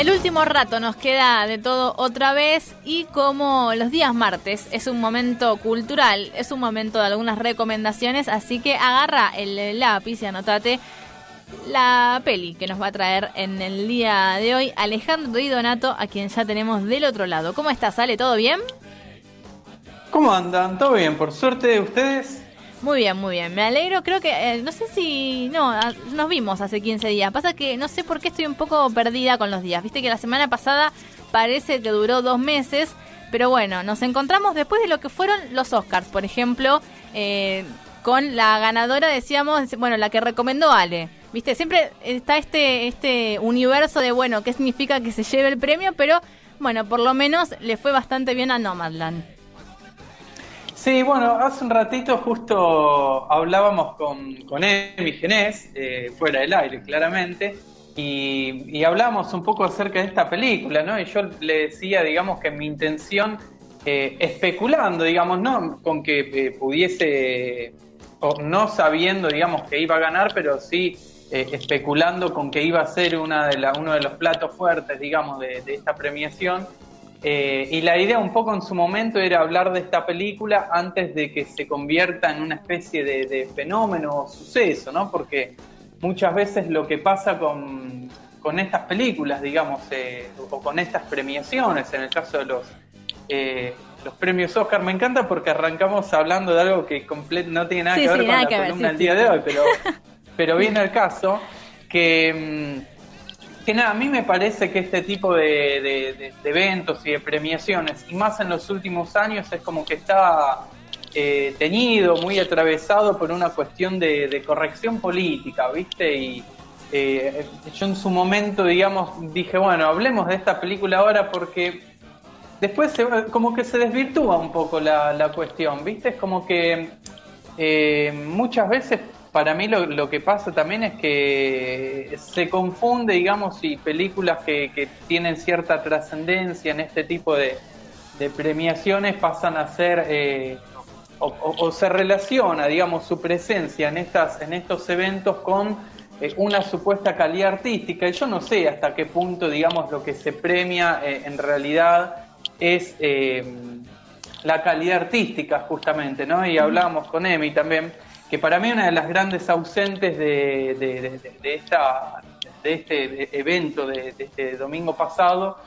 El último rato nos queda de todo otra vez y como los días martes es un momento cultural, es un momento de algunas recomendaciones, así que agarra el lápiz y anotate la peli que nos va a traer en el día de hoy Alejandro Di Donato, a quien ya tenemos del otro lado. ¿Cómo estás, Ale? ¿Todo bien? ¿Cómo andan? ¿Todo bien? Por suerte, ¿ustedes? Muy bien, muy bien. Me alegro. Creo que, eh, no sé si, no, nos vimos hace 15 días. Pasa que no sé por qué estoy un poco perdida con los días. Viste que la semana pasada parece que duró dos meses. Pero bueno, nos encontramos después de lo que fueron los Oscars, por ejemplo, eh, con la ganadora, decíamos, bueno, la que recomendó Ale. Viste, siempre está este, este universo de, bueno, qué significa que se lleve el premio, pero bueno, por lo menos le fue bastante bien a Nomadland. Sí, bueno, hace un ratito justo hablábamos con, con Emi Genés, eh, fuera del aire claramente, y, y hablábamos un poco acerca de esta película, ¿no? Y yo le decía, digamos, que mi intención, eh, especulando, digamos, no con que eh, pudiese, o no sabiendo, digamos, que iba a ganar, pero sí especulando con que iba a ser una de la, uno de los platos fuertes, digamos, de esta premiación, eh, y la idea un poco en su momento era hablar de esta película antes de que se convierta en una especie de, fenómeno o suceso, ¿no? Porque muchas veces lo que pasa con, estas películas, digamos, eh, o con estas premiaciones, en el caso de los, eh, los premios Oscar, me encanta porque arrancamos hablando de algo que no tiene nada que ver con la columna del día de hoy, pero, pero viene el caso que... Que nada, a mí me parece que este tipo de, eventos y de premiaciones, y más en los últimos años, es como que está eh, teñido, muy atravesado por una cuestión de, corrección política, ¿viste? Y eh, yo en su momento, digamos, dije, bueno, hablemos de esta película ahora porque después como que se desvirtúa un poco la, cuestión, ¿viste? Es como que eh, muchas veces para mí lo, que pasa también es que se confunde, digamos, y películas que, tienen cierta trascendencia en este tipo de, premiaciones pasan a ser, eh, o, se relaciona, digamos, su presencia en, estas, en estos eventos con eh, una supuesta calidad artística. Y yo no sé hasta qué punto, digamos, lo que se premia eh, en realidad es la calidad artística, justamente, ¿no? Y hablábamos con Emi también que para mí una de las grandes ausentes de, de, esta, de este evento de, este domingo pasado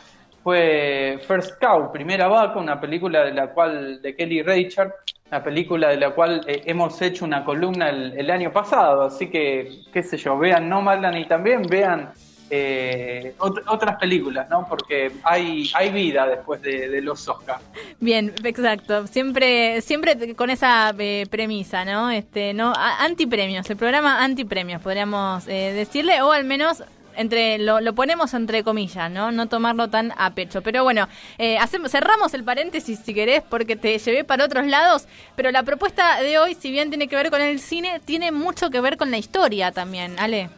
fue First Cow, Primera Vaca, una película de la cual, de Kelly Richard, una película de la cual eh, hemos hecho una columna el, año pasado, así que, qué sé yo, vean No Nomadland y también vean eh, otras películas, ¿no? Porque hay, hay vida después de, los Oscars. Bien, exacto. Siempre, siempre con esa eh, premisa, ¿no? Este, no, antipremios, el programa antipremios, podríamos eh, decirle, o al menos entre lo, lo, ponemos entre comillas, ¿no? No tomarlo tan a pecho. Pero bueno, eh, hacemos, cerramos el paréntesis si querés, porque te llevé para otros lados. Pero la propuesta de hoy, si bien tiene que ver con el cine, tiene mucho que ver con la historia también, Ale.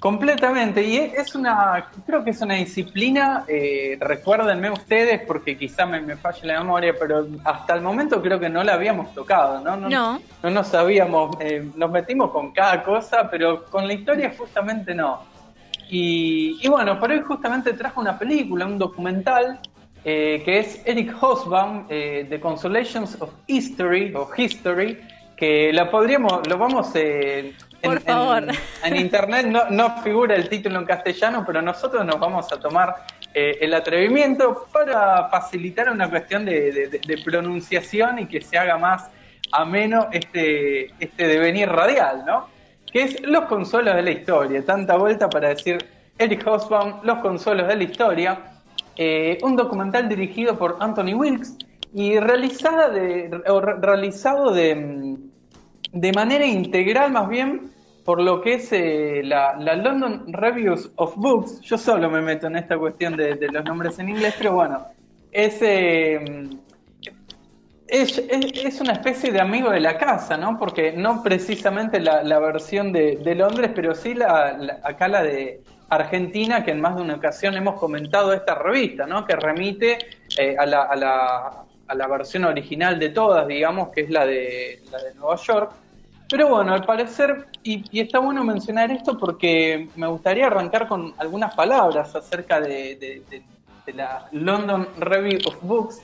Completamente, y es una, creo que es una disciplina, eh, recuérdenme ustedes, porque quizá me, me, falle la memoria, pero hasta el momento creo que no la habíamos tocado, ¿no? No, no. no nos sabíamos, eh, nos metimos con cada cosa, pero con la historia justamente no. Y, y bueno, por hoy justamente trajo una película, un documental, eh, que es Eric Hobsbawm, eh, The Consolations of History, o History, que la podríamos, lo vamos... Eh, por favor. En, internet no, no, figura el título en castellano, pero nosotros nos vamos a tomar eh, el atrevimiento para facilitar una cuestión de, pronunciación y que se haga más ameno este, este devenir radial, ¿no? Que es Los Consuelos de la Historia. Tanta vuelta para decir Eric Hobsbawm, Los Consuelos de la Historia. Eh, un documental dirigido por Anthony Wilkes y realizada de, realizado de de manera integral más bien por lo que es eh, la, London Reviews of Books. Yo solo me meto en esta cuestión de, los nombres en inglés, pero bueno, es, eh, es, es, una especie de amigo de la casa, ¿no? Porque no precisamente la, versión de, Londres, pero sí la, acá la de Argentina, que en más de una ocasión hemos comentado esta revista, ¿no? Que remite eh, a, la, a, la, a la versión original de todas, digamos, que es la de, la de Nueva York Pero bueno, al parecer, y, está bueno mencionar esto porque me gustaría arrancar con algunas palabras acerca de, la London Review of Books,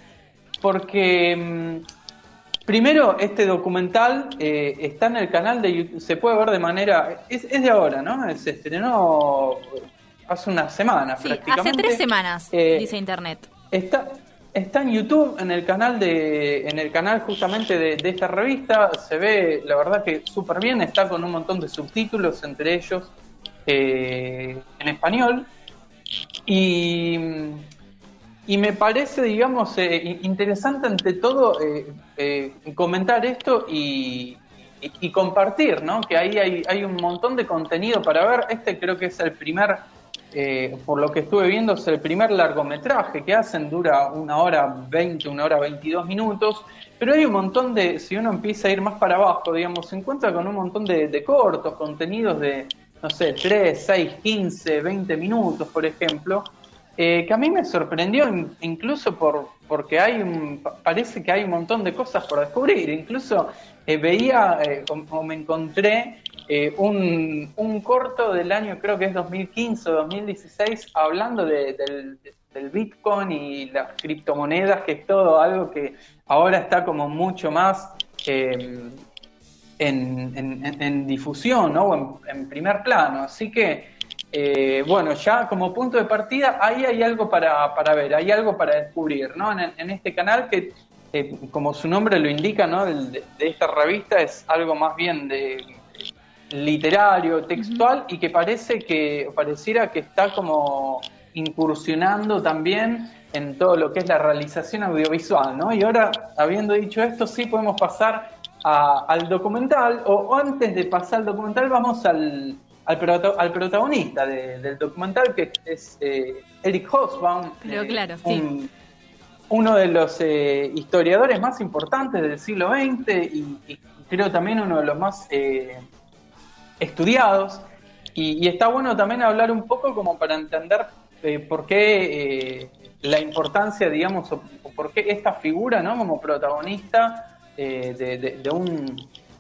porque mm, primero este documental eh, está en el canal de YouTube, se puede ver de manera, es, de ahora, ¿no? Se estrenó hace una semana sí, prácticamente. Hace tres semanas, eh, dice Internet. Está, Está en YouTube, en el canal de, en el canal justamente de, esta revista, se ve, la verdad que súper bien, está con un montón de subtítulos, entre ellos eh, en español. Y, y, me parece, digamos, eh, interesante ante todo eh, comentar esto y, y, compartir, ¿no? Que ahí hay, hay un montón de contenido para ver. Este creo que es el primer eh, por lo que estuve viendo, es el primer largometraje que hacen, dura una hora 20, una hora 22 minutos, pero hay un montón de, si uno empieza a ir más para abajo, digamos, se encuentra con un montón de, cortos, contenidos de, no sé, 3, 6, 15, 20 minutos, por ejemplo, eh, que a mí me sorprendió incluso por porque hay parece que hay un montón de cosas por descubrir, incluso eh, veía o me encontré eh, un, un, corto del año, creo que es 2015 o 2016, hablando del, Bitcoin y las criptomonedas, que es todo algo que ahora está como mucho más eh, en, difusión, ¿no? En, primer plano. Así que, eh, bueno, ya como punto de partida, ahí hay algo para, para ver, hay algo para descubrir, ¿no? En, este canal que como su nombre lo indica, ¿no? de, esta revista es algo más bien de literario, textual, y que parece que pareciera que está como incursionando también en todo lo que es la realización audiovisual, ¿no? Y ahora, habiendo dicho esto, sí podemos pasar al documental, o, antes de pasar al documental, vamos al, al, protagonista del documental, que es eh, Eric Hobsbawm. Pero claro, sí. Uno de los eh, historiadores más importantes del siglo XX y, creo también uno de los más eh, estudiados. Y, está bueno también hablar un poco como para entender eh, por qué eh, la importancia, digamos, o, por qué esta figura, ¿no? Como protagonista eh, de, un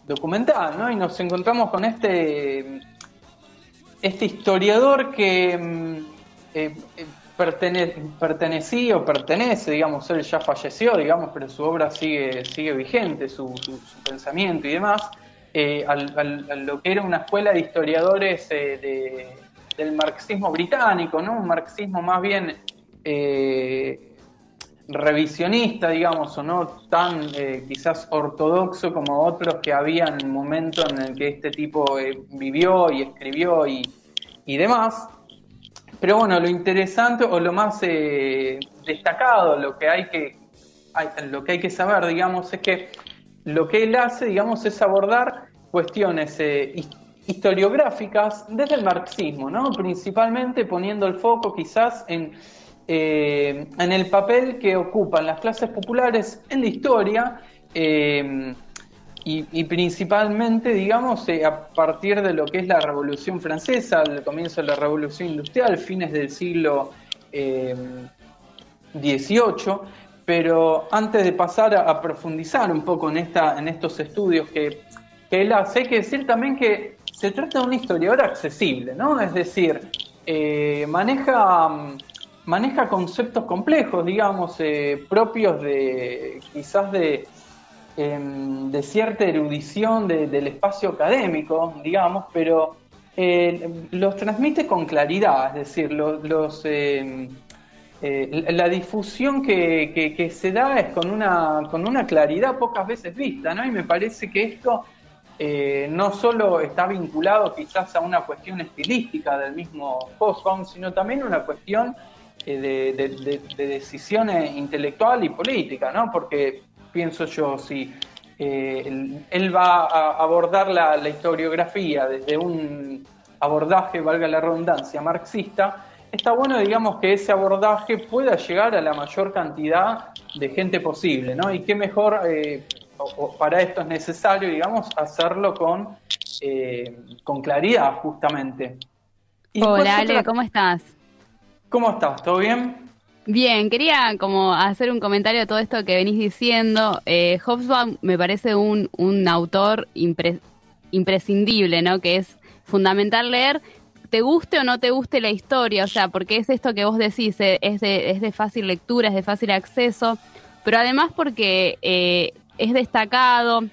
documental, ¿no? Y nos encontramos con este, este historiador que mm, pertenecía o pertenece, digamos, él ya falleció, digamos, pero su obra sigue, sigue vigente, su, su pensamiento y demás. Eh, a lo que era una escuela de historiadores eh, del marxismo británico, ¿no? Un marxismo más bien eh, revisionista, digamos, o no tan quizás ortodoxo como otros que había en el momento en el que este tipo vivió y escribió y, demás. Pero bueno, lo interesante o lo más destacado, lo que hay que, lo que hay que saber, digamos, es que lo que él hace, digamos, es abordar cuestiones eh, historiográficas desde el marxismo, ¿no? Principalmente poniendo el foco quizás en, eh, en el papel que ocupan las clases populares en la historia eh, y, principalmente, digamos, a partir de lo que es la Revolución Francesa, el comienzo de la Revolución Industrial, fines del siglo XVIII, pero antes de pasar a, profundizar un poco en, esta, en estos estudios que, que él hace, hay que decir también que se trata de un historiador accesible, ¿no? Es decir, eh, maneja, maneja conceptos complejos, digamos, eh, propios de quizás de, em, de cierta erudición del espacio académico, digamos, pero eh, los transmite con claridad, es decir, los, los em, eh, la difusión que, se da es con una, con una claridad pocas veces vista, ¿no? Y me parece que esto eh, no solo está vinculado quizás a una cuestión estilística del mismo Hobsbawm, sino también una cuestión eh, de, de, decisión intelectual y política, ¿no? Porque pienso yo, si él, va a abordar la historiografía desde un abordaje, valga la redundancia, marxista, está bueno, digamos, que ese abordaje pueda llegar a la mayor cantidad de gente posible, ¿no? Y qué mejor, eh, para esto es necesario, digamos, hacerlo con, eh, con claridad, justamente. Hola, Ale, ¿cómo estás? ¿Cómo estás? ¿Todo bien? Bien, quería como hacer un comentario de todo esto que venís diciendo. Eh, Hobsbawm me parece un, un autor imprescindible, ¿no? Que es fundamental leer, te guste o no te guste la historia, o sea, porque es esto que vos decís, eh, es de, es de fácil lectura, es de fácil acceso, pero además porque eh, es destacado,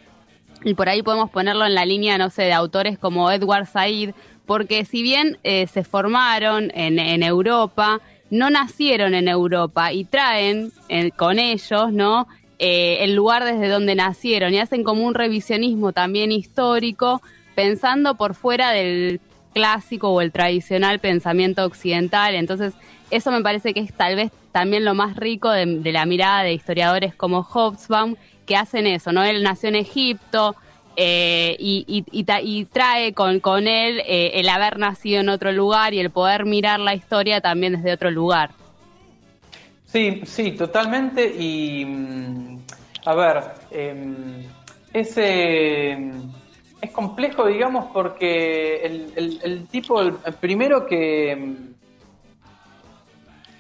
y por ahí podemos ponerlo en la línea, no sé, de autores como Edward Said, porque si bien eh, se formaron en, en, Europa, no nacieron en Europa y traen con ellos, ¿no? el lugar desde donde nacieron y hacen como un revisionismo también histórico, pensando por fuera del clásico o el tradicional pensamiento occidental. Entonces, eso me parece que es tal vez también lo más rico de, la mirada de historiadores como Hobsbawm, que hacen eso, ¿no? Él nació en Egipto eh, y, trae con, él eh, el haber nacido en otro lugar y el poder mirar la historia también desde otro lugar. Sí, sí, totalmente. Y, mm, a ver, em, ese es complejo, digamos, porque el, tipo, el, primero que,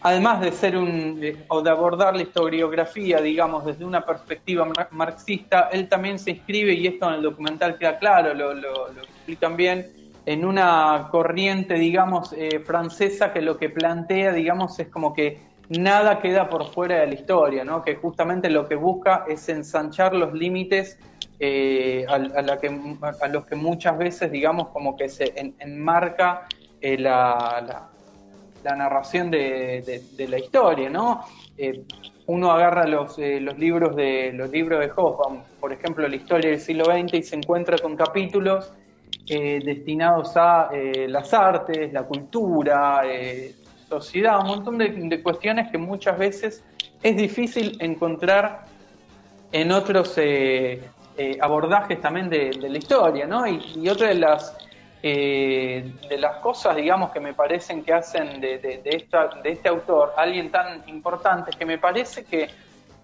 además de ser un, o de abordar la historiografía, digamos, desde una perspectiva marxista, él también se inscribe, y esto en el documental queda claro, lo, lo, explican bien, en una corriente, digamos, eh, francesa que lo que plantea, digamos, es como que nada queda por fuera de la historia, ¿no? Que justamente lo que busca es ensanchar los límites eh, a, la que, a, los que muchas veces, digamos, como que se enmarca eh, la, la, narración de, la historia, ¿no? Eh, uno agarra los, los libros de los libros de Hoffman, por ejemplo, la historia del siglo XX, y se encuentra con capítulos destinados a las artes, la cultura, sociedad, un montón de, de, cuestiones que muchas veces es difícil encontrar en otros abordajes también de, la historia, ¿no? Y, otra de las, eh, de las cosas, digamos, que me parecen que hacen de, de, esta, de este autor alguien tan importante, que me parece que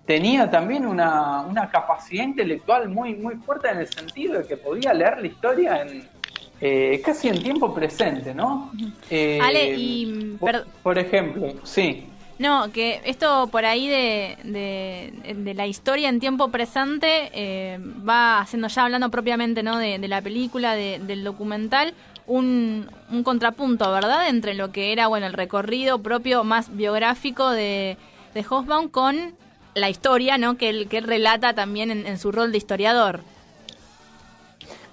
tenía también una, una, capacidad intelectual muy, muy fuerte en el sentido de que podía leer la historia en, eh, casi en tiempo presente, ¿no? Ale, y... por ejemplo, sí. No, que esto por ahí de, de, la historia en tiempo presente eh, va haciendo ya hablando propiamente ¿no? de, la película, del documental, un, un, contrapunto, ¿verdad? Entre lo que era bueno el recorrido propio más biográfico de, de Hobsbawm con la historia ¿no? que, él, que relata también en su rol de historiador.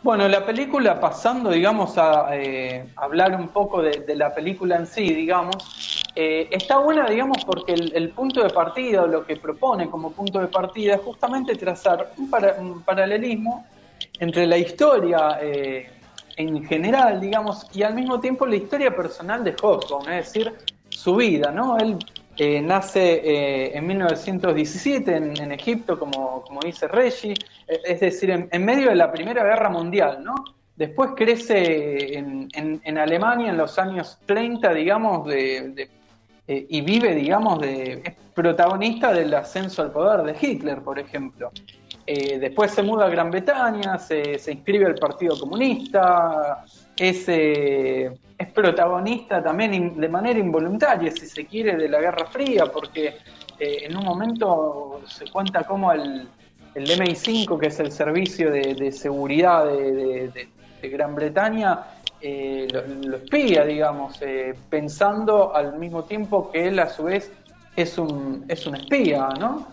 Bueno, la película, pasando, digamos, a eh, hablar un poco de, la película en sí, digamos, eh, está buena, digamos, porque el, punto de partida, lo que propone como punto de partida, es justamente trazar un, paralelismo entre la historia eh, en general, digamos, y al mismo tiempo la historia personal de Hobson, es decir, su vida, ¿no? Él eh, nace en 1917 en, Egipto, como, dice Reggie, es decir, en, medio de la Primera Guerra Mundial, ¿no? Después crece en, en, Alemania en los años 30, digamos, de, y vive, digamos, de, es protagonista del ascenso al poder de Hitler, por ejemplo. después se muda a Gran Bretaña, se, se inscribe al Partido Comunista, es es protagonista también de manera involuntaria, si se quiere, de la Guerra Fría, porque eh, en un momento se cuenta cómo el, el MI5, que es el servicio de, seguridad de, Gran Bretaña, eh, lo, espía, digamos, eh, pensando al mismo tiempo que él a su vez es un, es un espía, ¿no?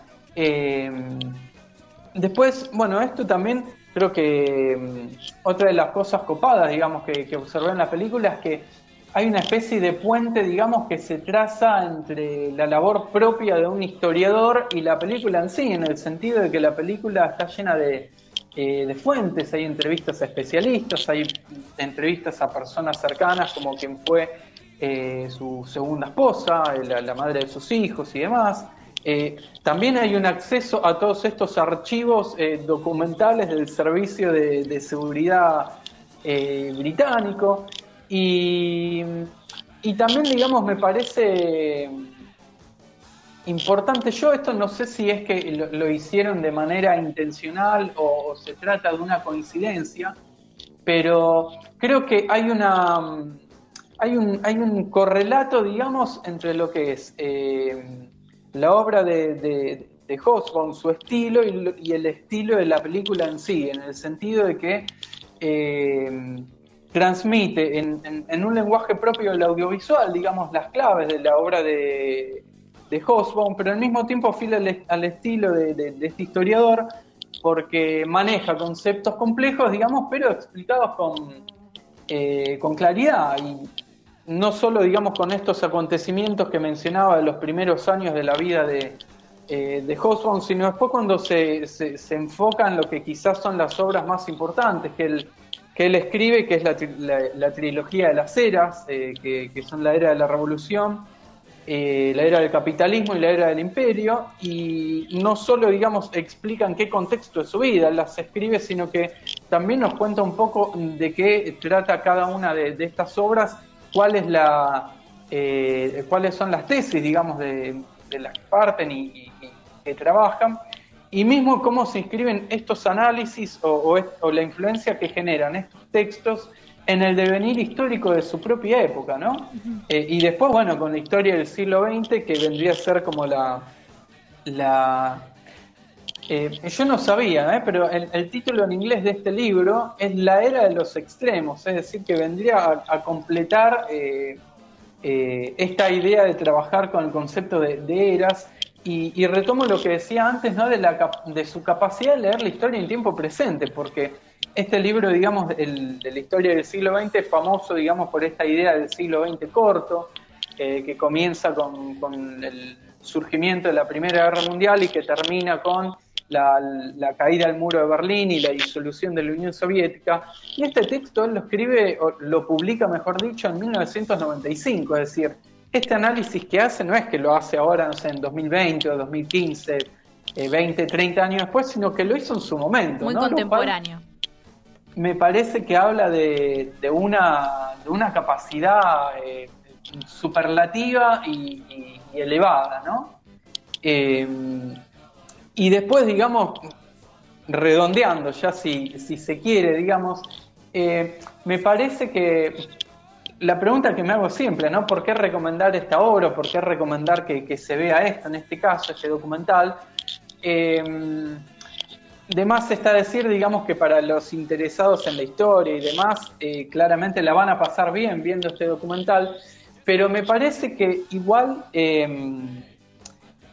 después, bueno, esto también creo que mm, otra de las cosas copadas, digamos, que, que, observé en la película es que hay una especie de puente, digamos, que se traza entre la labor propia de un historiador y la película en sí, en el sentido de que la película está llena de, eh, fuentes, hay entrevistas a especialistas, hay entrevistas a personas cercanas como quien fue eh, su segunda esposa, la, madre de sus hijos y demás. Eh, también hay un acceso a todos estos archivos eh, documentales del Servicio de, Seguridad eh, Británico y, también, digamos, me parece importante, yo esto no sé si es que lo, hicieron de manera intencional o, se trata de una coincidencia, pero creo que hay una... Hay un, hay un correlato, digamos, entre lo que es la obra de, de, su estilo y, el estilo de la película en sí, en el sentido de que eh, transmite en, un lenguaje propio del audiovisual, digamos, las claves de la obra de, de Hosbaum, pero al mismo tiempo fila al, estilo de, este historiador, porque maneja conceptos complejos, digamos, pero explicados con, eh, con claridad. Y no solo, digamos, con estos acontecimientos que mencionaba de los primeros años de la vida de, eh, de sino después cuando se, se, enfoca en lo que quizás son las obras más importantes que él, que él escribe, que es la, trilogía de las eras, eh, que, son la era de la revolución, eh, la era del capitalismo y la era del imperio, y no solo, digamos, explican qué contexto de su vida las escribe, sino que también nos cuenta un poco de qué trata cada una de, estas obras, cuál es la, cuáles son las tesis, digamos, de, de las que parten y, que trabajan, y mismo cómo se inscriben estos análisis o, la influencia que generan estos textos en el devenir histórico de su propia época, ¿no? Eh, y después, bueno, con la historia del siglo XX, que vendría a ser como la... la eh, yo no sabía, ¿eh? pero el, título en inglés de este libro es La Era de los Extremos, es decir, que vendría a, completar esta idea de trabajar con el concepto de eras y, retomo lo que decía antes, ¿no? De, la, de su capacidad de leer la historia en tiempo presente, porque este libro, digamos, el, de la historia del siglo XX es famoso, digamos, por esta idea del siglo XX corto, eh, que comienza con, con, el surgimiento de la Primera Guerra Mundial y que termina con la, la, caída del muro de Berlín y la disolución de la Unión Soviética. Y este texto él lo escribe, o lo publica, mejor dicho, en 1995, es decir, este análisis que hace no es que lo hace ahora, no sé, en 2020 o 2015, 20, 30 años después, sino que lo hizo en su momento. Muy contemporáneo. Me parece que habla de, una, de una capacidad eh, superlativa y, elevada, ¿no? Eh, y después, digamos, redondeando, ya si, si se quiere, digamos, eh, me parece que la pregunta que me hago siempre, ¿no? ¿Por qué recomendar esta obra? ¿Por qué recomendar que, se vea esto, en este caso, este documental? De más está decir, digamos, que para los interesados en la historia y demás, eh, claramente la van a pasar bien viendo este documental, pero me parece que igual, eh,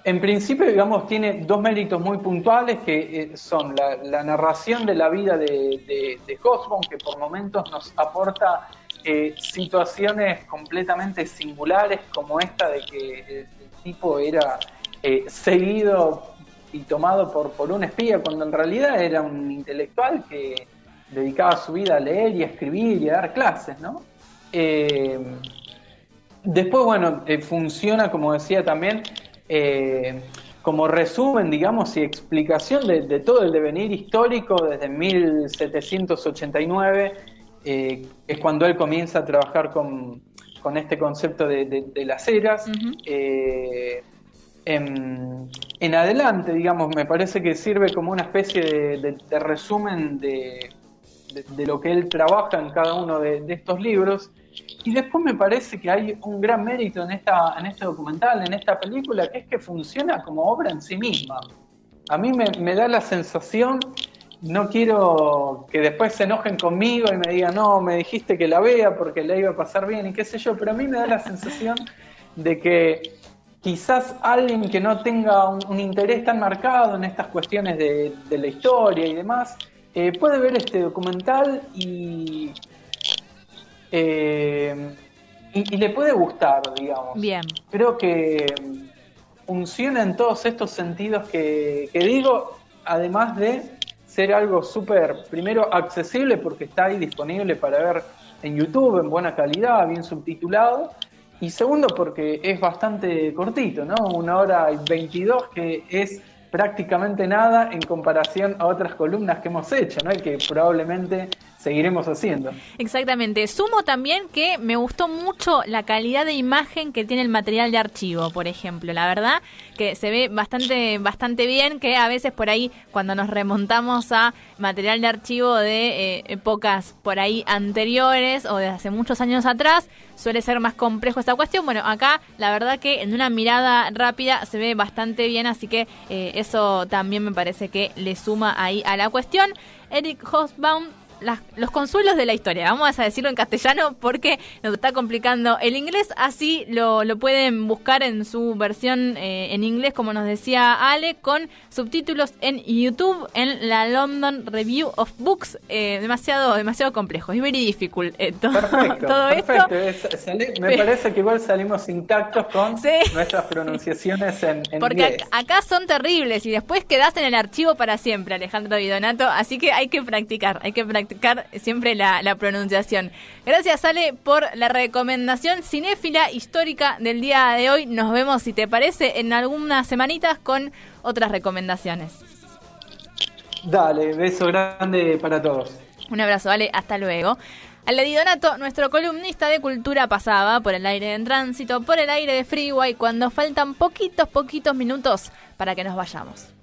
en principio, digamos, tiene dos méritos muy puntuales, que eh, son la, narración de la vida de, de, que por momentos nos aporta eh, situaciones completamente singulares como esta de que el, tipo era seguido y tomado por, por un espía cuando en realidad era un intelectual que dedicaba su vida a leer y a escribir y a dar clases, ¿no? Eh, después, bueno, funciona, como decía también, como resumen, digamos, y explicación de, de, todo el devenir histórico desde 1789 eh, es cuando él comienza a trabajar con, este concepto de, las eras. Eh, en, adelante, digamos, me parece que sirve como una especie de, resumen de, lo que él trabaja en cada uno de, estos libros. Y después me parece que hay un gran mérito en, esta, en este documental, en esta película, que es que funciona como obra en sí misma. A mí me, me da la sensación no quiero que después se enojen conmigo y me digan, no, me dijiste que la vea porque la iba a pasar bien y qué sé yo, pero a mí me da la sensación de que quizás alguien que no tenga un, interés tan marcado en estas cuestiones de, la historia y demás, eh, puede ver este documental y, eh, y, le puede gustar, digamos. Bien. Creo que funciona en todos estos sentidos que digo, además de ser algo súper, primero, accesible porque está ahí disponible para ver en YouTube en buena calidad, bien subtitulado. Y segundo, porque es bastante cortito, ¿no? Una hora y 22, que es prácticamente nada en comparación a otras columnas que hemos hecho, ¿no? Y que probablemente seguiremos haciendo. Exactamente. Sumo también que me gustó mucho la calidad de imagen que tiene el material de archivo, por ejemplo. La verdad que se ve bastante, bastante bien, que a veces por ahí, cuando nos remontamos a material de archivo de eh, épocas por ahí anteriores o de hace muchos años atrás, suele ser más complejo esta cuestión. Bueno, acá la verdad que en una mirada rápida se ve bastante bien, así que eh, eso también me parece que le suma ahí a la cuestión. Eric Hosbaum los consuelos de la historia. Vamos a decirlo en castellano porque nos está complicando el inglés. Así lo, lo pueden buscar en su versión eh, en inglés, como nos decía Ale, con subtítulos en YouTube en la London Review of Books. Eh, demasiado, demasiado complejo. Es very difficult eh, perfecto, todo esto. me parece que igual salimos intactos con nuestras pronunciaciones en, en porque acá son terribles y después quedas en el archivo para siempre, Alejandro Vidonato. Así que hay que practicar, hay que practicar siempre la, pronunciación. Gracias, Ale, por la recomendación cinéfila histórica del día de hoy. Nos vemos, si te parece, en algunas semanitas con otras recomendaciones. Dale, beso grande para todos. Un abrazo, Ale, hasta luego. Ale Donato, nuestro columnista de cultura, pasaba por el aire en tránsito, por el aire de Freeway, cuando faltan poquitos, poquitos minutos para que nos vayamos.